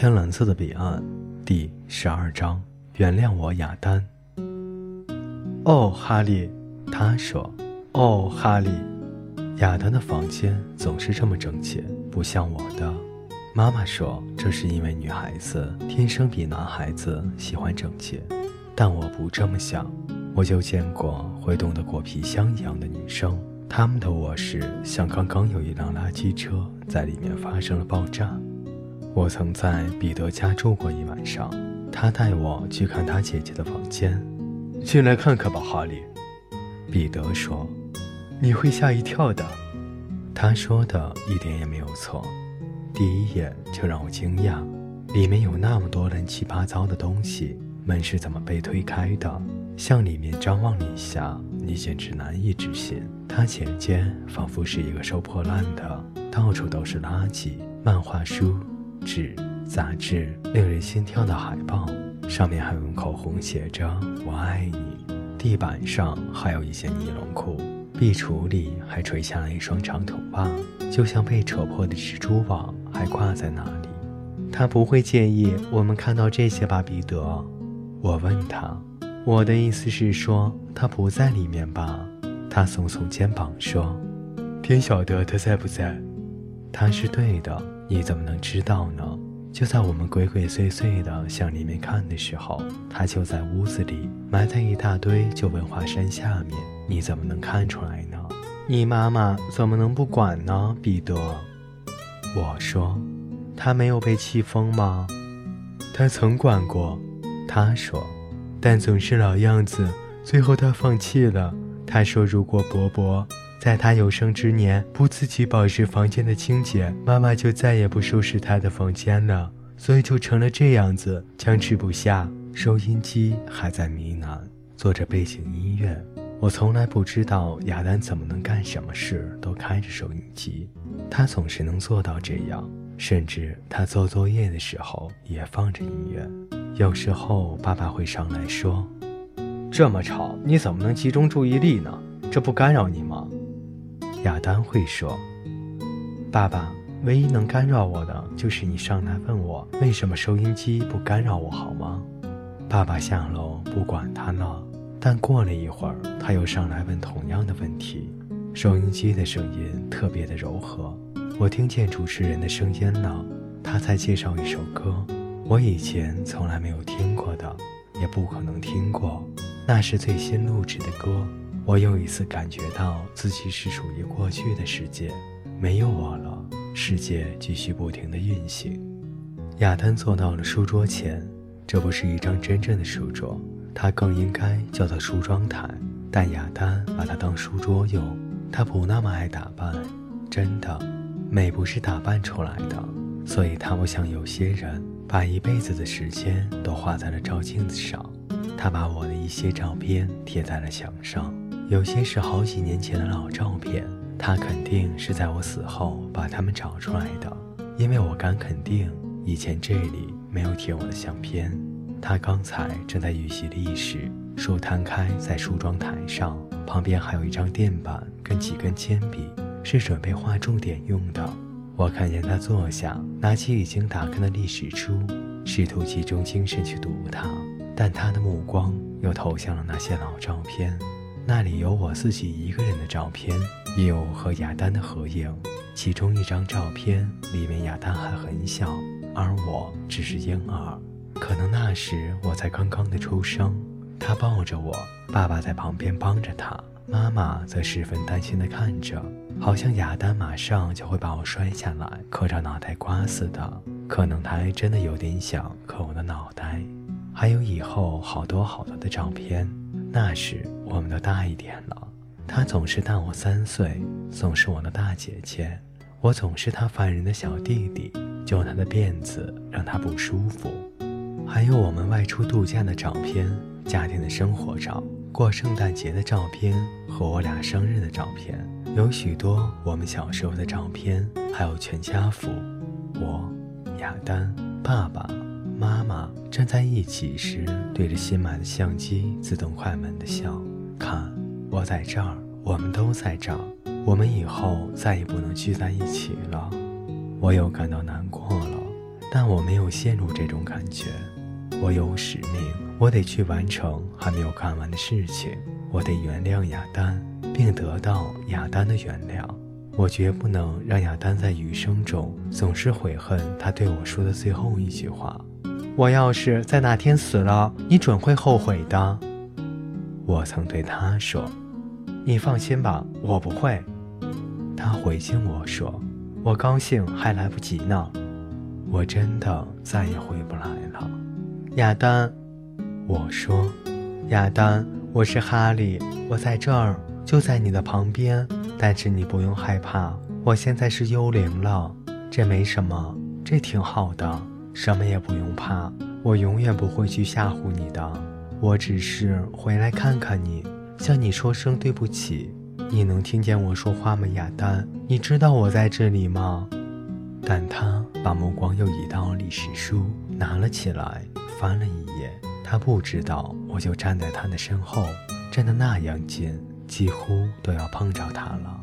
天蓝色的彼岸，第十二章。原谅我，亚丹。哦，哈利，他说。哦，哈利，亚丹的房间总是这么整洁，不像我的。妈妈说，这是因为女孩子天生比男孩子喜欢整洁，但我不这么想。我就见过会冻得果皮箱一样的女生，她们的卧室像刚刚有一辆垃圾车在里面发生了爆炸。我曾在彼得家住过一晚上，他带我去看他姐姐的房间。进来看看吧，哈利。彼得说。你会吓一跳的，他说的一点也没有错。第一眼就让我惊讶，里面有那么多乱七八糟的东西。门是怎么被推开的？向里面张望了一下，你简直难以置信。他前间仿佛是一个收破烂的，到处都是垃圾、漫画书、纸、杂志、令人心跳的海报，上面还用口红写着“我爱你”。地板上还有一些尼龙裤。壁橱里还垂下了一双长筒袜，就像被扯破的蜘蛛网，还挂在那里。他不会介意我们看到这些吧，彼得？我问他。我的意思是说，他不在里面吧？他耸耸肩膀说：“天晓得他在不在。”他是对的，你怎么能知道呢？就在我们鬼鬼祟祟地向里面看的时候，他就在屋子里，埋在一大堆旧文化衫下面。你怎么能看出来呢？你妈妈怎么能不管呢，彼得？我说，他没有被气疯吗？他曾管过，他说，但总是老样子。最后他放弃了。他说，如果伯伯。在他有生之年不自己保持房间的清洁，妈妈就再也不收拾他的房间了，所以就成了这样子，僵持不下。收音机还在呢喃，做着背景音乐。我从来不知道亚丹怎么能干什么事都开着收音机，他总是能做到这样，甚至他做作业的时候也放着音乐。有时候爸爸会上来说：“这么吵，你怎么能集中注意力呢？这不干扰你吗？”亚丹会说：“爸爸，唯一能干扰我的就是你上来问我为什么收音机不干扰我，好吗？”爸爸下楼不管他了，但过了一会儿，他又上来问同样的问题。收音机的声音特别的柔和，我听见主持人的声音了，他在介绍一首歌，我以前从来没有听过的，也不可能听过，那是最新录制的歌。我又一次感觉到自己是属于过去的世界，没有我了，世界继续不停的运行。亚丹坐到了书桌前，这不是一张真正的书桌，它更应该叫做梳妆台，但亚丹把它当书桌用。他不那么爱打扮，真的，美不是打扮出来的，所以他不像有些人把一辈子的时间都花在了照镜子上。他把我的一些照片贴在了墙上。有些是好几年前的老照片，他肯定是在我死后把它们找出来的，因为我敢肯定以前这里没有贴我的相片。他刚才正在预习历史，书摊开在梳妆台上，旁边还有一张垫板跟几根铅笔，是准备画重点用的。我看见他坐下，拿起已经打开的历史书，试图集中精神去读它，但他的目光又投向了那些老照片。那里有我自己一个人的照片，也有和亚丹的合影。其中一张照片里面，亚丹还很小，而我只是婴儿。可能那时我才刚刚的出生。他抱着我，爸爸在旁边帮着他，妈妈则十分担心地看着，好像亚丹马上就会把我摔下来，磕着脑袋瓜似的。可能他还真的有点想磕我的脑袋。还有以后好多好多的照片。那时我们都大一点了，她总是大我三岁，总是我的大姐姐，我总是她烦人的小弟弟，揪她的辫子让她不舒服。还有我们外出度假的照片，家庭的生活照，过圣诞节的照片和我俩生日的照片，有许多我们小时候的照片，还有全家福，我，亚丹，爸爸。妈妈站在一起时，对着新买的相机自动快门的笑。看，我在这儿，我们都在这儿。我们以后再也不能聚在一起了。我又感到难过了。但我没有陷入这种感觉。我有使命，我得去完成还没有干完的事情。我得原谅亚丹，并得到亚丹的原谅。我绝不能让亚丹在余生中总是悔恨他对我说的最后一句话。我要是在哪天死了，你准会后悔的。我曾对他说：“你放心吧，我不会。”他回敬我说：“我高兴还来不及呢。”我真的再也回不来了，亚丹。我说：“亚丹。”我是哈利，我在这儿，就在你的旁边。但是你不用害怕，我现在是幽灵了，这没什么，这挺好的，什么也不用怕。我永远不会去吓唬你的，我只是回来看看你，向你说声对不起。你能听见我说话吗，亚丹？你知道我在这里吗？但他把目光又移到历史书，拿了起来，翻了一页。他不知道，我就站在他的身后，站得那样近，几乎都要碰着他了。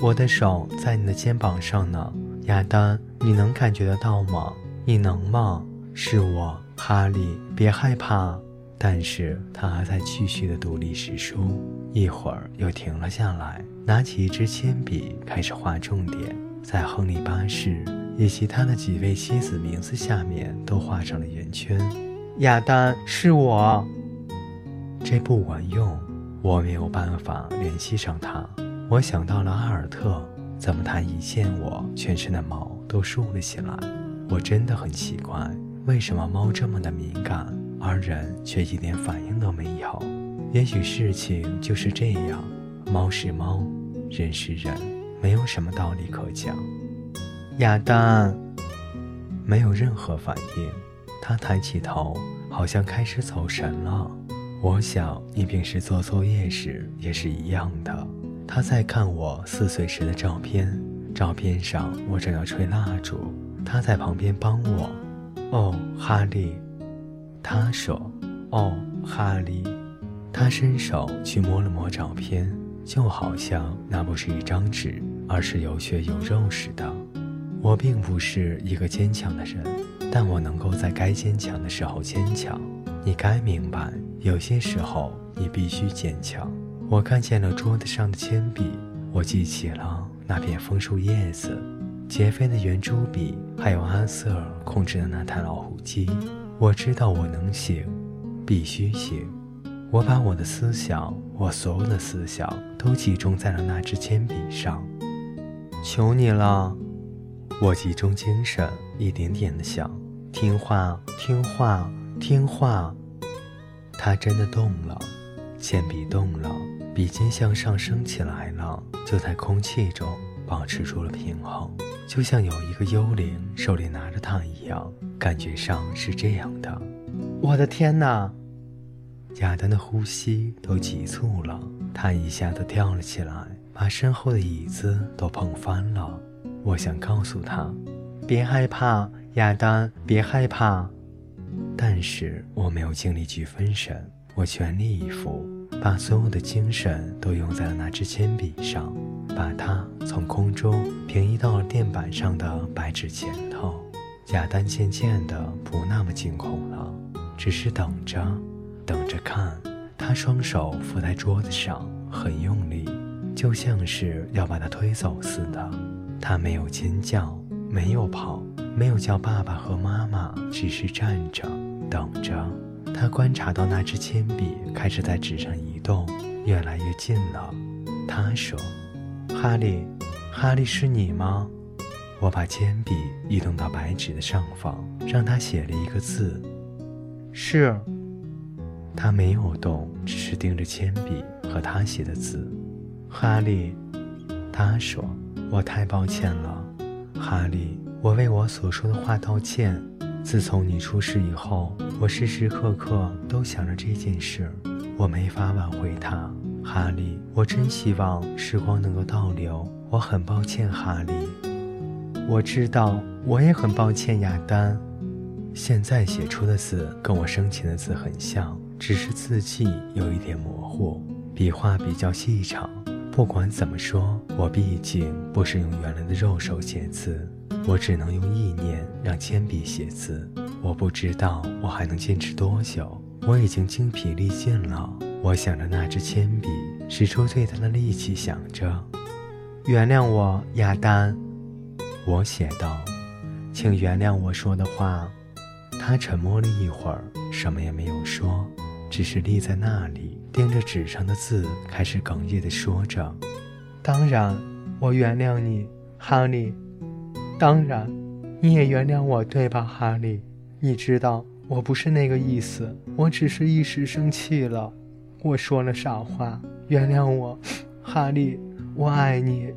我的手在你的肩膀上呢，亚丹，你能感觉得到吗？你能吗？是我，哈利，别害怕。但是他还在继续的读历史书，一会儿又停了下来，拿起一支铅笔开始画重点，在亨利八世以及他的几位妻子名字下面都画上了圆圈。亚丹是我，这不管用，我没有办法联系上他。我想到了阿尔特，怎么他一见我，全身的毛都竖了起来？我真的很奇怪，为什么猫这么的敏感，而人却一点反应都没有？也许事情就是这样，猫是猫，人是人，没有什么道理可讲。亚当没有任何反应。他抬起头，好像开始走神了。我想你平时做作业时也是一样的。他在看我四岁时的照片，照片上我正要吹蜡烛，他在旁边帮我。哦，哈利，他说。哦，哈利，他伸手去摸了摸照片，就好像那不是一张纸，而是有血有肉似的。我并不是一个坚强的人。但我能够在该坚强的时候坚强，你该明白，有些时候你必须坚强。我看见了桌子上的铅笔，我记起了那片枫树叶子，杰菲的圆珠笔，还有阿瑟尔控制的那台老虎机。我知道我能行，必须行。我把我的思想，我所有的思想，都集中在了那支铅笔上。求你了，我集中精神，一点点的想。听话，听话，听话。它真的动了，铅笔动了，笔尖向上升起来了，就在空气中保持住了平衡，就像有一个幽灵手里拿着它一样，感觉上是这样的。我的天哪！亚丹的呼吸都急促了，他一下子跳了起来，把身后的椅子都碰翻了。我想告诉他，别害怕。亚当，别害怕。但是我没有精力去分神，我全力以赴，把所有的精神都用在了那支铅笔上，把它从空中平移到了垫板上的白纸前头。亚当渐渐的不那么惊恐了，只是等着，等着看。他双手扶在桌子上，很用力，就像是要把它推走似的。他没有尖叫，没有跑。没有叫爸爸和妈妈，只是站着等着。他观察到那支铅笔开始在纸上移动，越来越近了。他说：“哈利，哈利，是你吗？”我把铅笔移动到白纸的上方，让他写了一个字：“是。”他没有动，只是盯着铅笔和他写的字。哈利，他说：“我太抱歉了，哈利。”我为我所说的话道歉。自从你出事以后，我时时刻刻都想着这件事，我没法挽回它。哈利，我真希望时光能够倒流。我很抱歉，哈利。我知道，我也很抱歉，亚丹。现在写出的字跟我生前的字很像，只是字迹有一点模糊，笔画比较细长。不管怎么说，我毕竟不是用原来的肉手写字。我只能用意念让铅笔写字。我不知道我还能坚持多久。我已经精疲力尽了。我想着那支铅笔，使出最大的力气，想着：“原谅我，亚丹。”我写道：“请原谅我说的话。”他沉默了一会儿，什么也没有说，只是立在那里，盯着纸上的字，开始哽咽地说着：“当然，我原谅你，哈利。当然，你也原谅我，对吧，哈利？你知道。”我不是那个意思，我只是一时生气了，我说了傻话，原谅我，哈利，我爱你。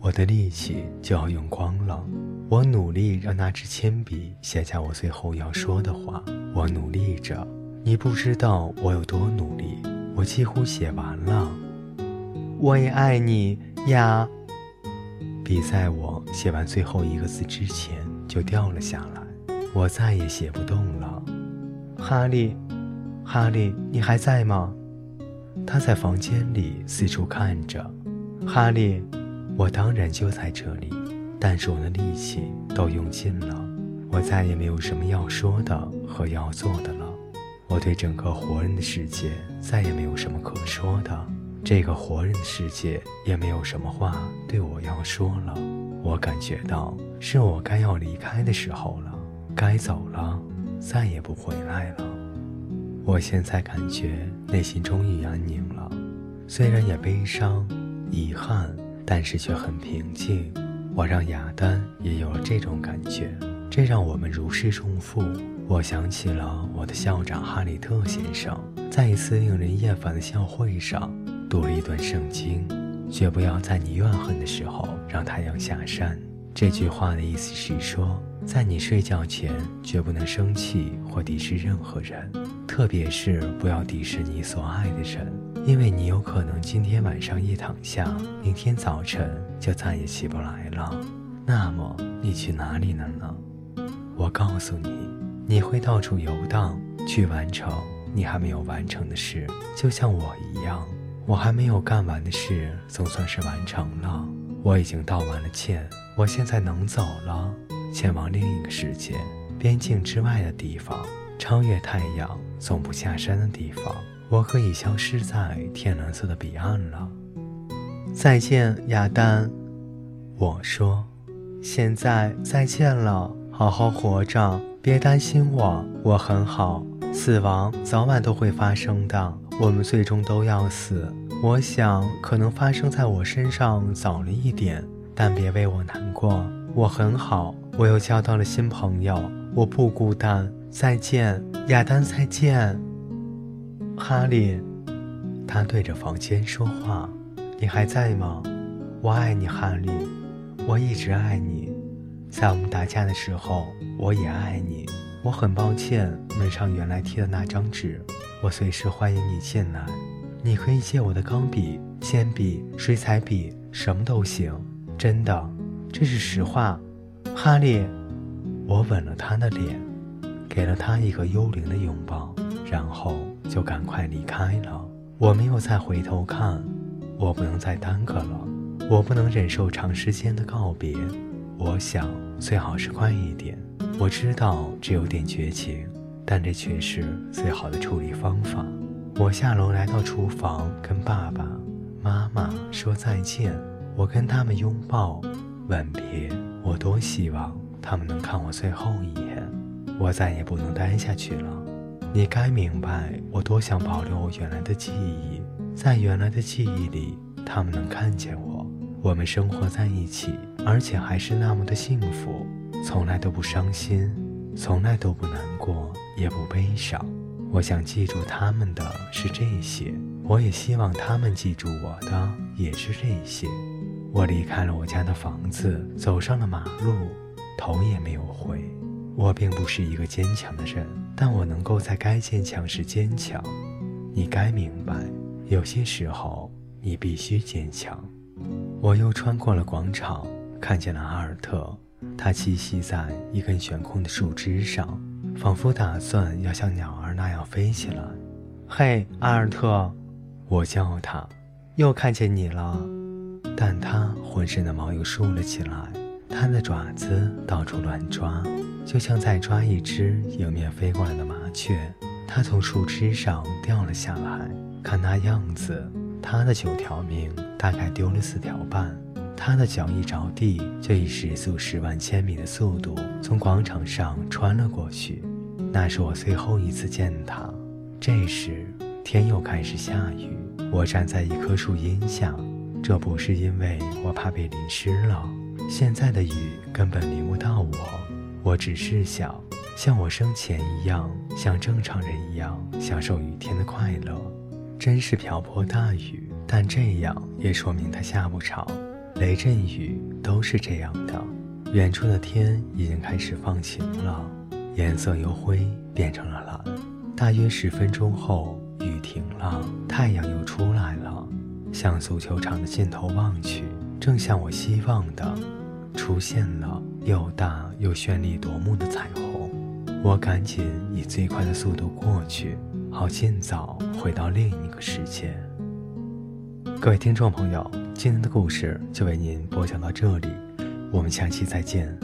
我的力气就要用光了，我努力让那支铅笔写下我最后要说的话，我努力着，你不知道我有多努力，我几乎写完了。我也爱你呀。笔在我写完最后一个字之前就掉了下来。我再也写不动了，哈利，哈利，你还在吗？他在房间里四处看着。哈利，我当然就在这里，但是我的力气都用尽了，我再也没有什么要说的和要做的了。我对整个活人的世界再也没有什么可说的，这个活人的世界也没有什么话对我要说了。我感觉到是我该要离开的时候了。该走了，再也不回来了。我现在感觉内心终于安宁了，虽然也悲伤、遗憾，但是却很平静。我让亚丹也有了这种感觉，这让我们如释重负。我想起了我的校长哈里特先生，在一次令人厌烦的校会上读了一段圣经：“绝不要在你怨恨的时候让太阳下山。”这句话的意思是说。在你睡觉前，绝不能生气或敌视任何人，特别是不要敌视你所爱的人，因为你有可能今天晚上一躺下，明天早晨就再也起不来了。那么你去哪里了呢？我告诉你，你会到处游荡，去完成你还没有完成的事，就像我一样。我还没有干完的事，总算是完成了。我已经道完了歉，我现在能走了。前往另一个世界，边境之外的地方，超越太阳总不下山的地方，我可以消失在天蓝色的彼岸了。再见，亚丹。我说：“现在再见了，好好活着，别担心我，我很好。死亡早晚都会发生的，我们最终都要死。我想，可能发生在我身上早了一点，但别为我难过，我很好。”我又交到了新朋友，我不孤单。再见，亚丹。再见，哈利。他对着房间说话：“你还在吗？我爱你，哈利。我一直爱你。在我们打架的时候，我也爱你。我很抱歉，门上原来贴的那张纸。我随时欢迎你进来。你可以借我的钢笔、铅笔、水彩笔，什么都行。真的，这是实话。”哈利，我吻了他的脸，给了他一个幽灵的拥抱，然后就赶快离开了。我没有再回头看，我不能再耽搁了，我不能忍受长时间的告别。我想最好是快一点。我知道这有点绝情，但这却是最好的处理方法。我下楼来到厨房，跟爸爸妈妈说再见。我跟他们拥抱，吻别。我多希望他们能看我最后一眼，我再也不能待下去了。你该明白，我多想保留我原来的记忆，在原来的记忆里，他们能看见我。我们生活在一起，而且还是那么的幸福，从来都不伤心，从来都不难过，也不悲伤。我想记住他们的是这些，我也希望他们记住我的也是这些。我离开了我家的房子，走上了马路，头也没有回。我并不是一个坚强的人，但我能够在该坚强时坚强。你该明白，有些时候你必须坚强。我又穿过了广场，看见了阿尔特，他栖息在一根悬空的树枝上，仿佛打算要像鸟儿那样飞起来。嘿，阿尔特，我叫他，又看见你了。但他浑身的毛又竖了起来，它的爪子到处乱抓，就像在抓一只迎面飞过来的麻雀。它从树枝上掉了下来，看那样子，它的九条命大概丢了四条半。它的脚一着地，就以时速十万千米的速度从广场上穿了过去。那是我最后一次见它。这时天又开始下雨，我站在一棵树荫下。这不是因为我怕被淋湿了。现在的雨根本淋不到我，我只是想像我生前一样，像正常人一样享受雨天的快乐。真是瓢泼大雨，但这样也说明它下不长。雷阵雨都是这样的。远处的天已经开始放晴了，颜色由灰变成了蓝。大约十分钟后，雨停了，太阳又出来了。向足球场的尽头望去，正像我希望的，出现了又大又绚丽夺目的彩虹。我赶紧以最快的速度过去，好尽早回到另一个世界。各位听众朋友，今天的故事就为您播讲到这里，我们下期再见。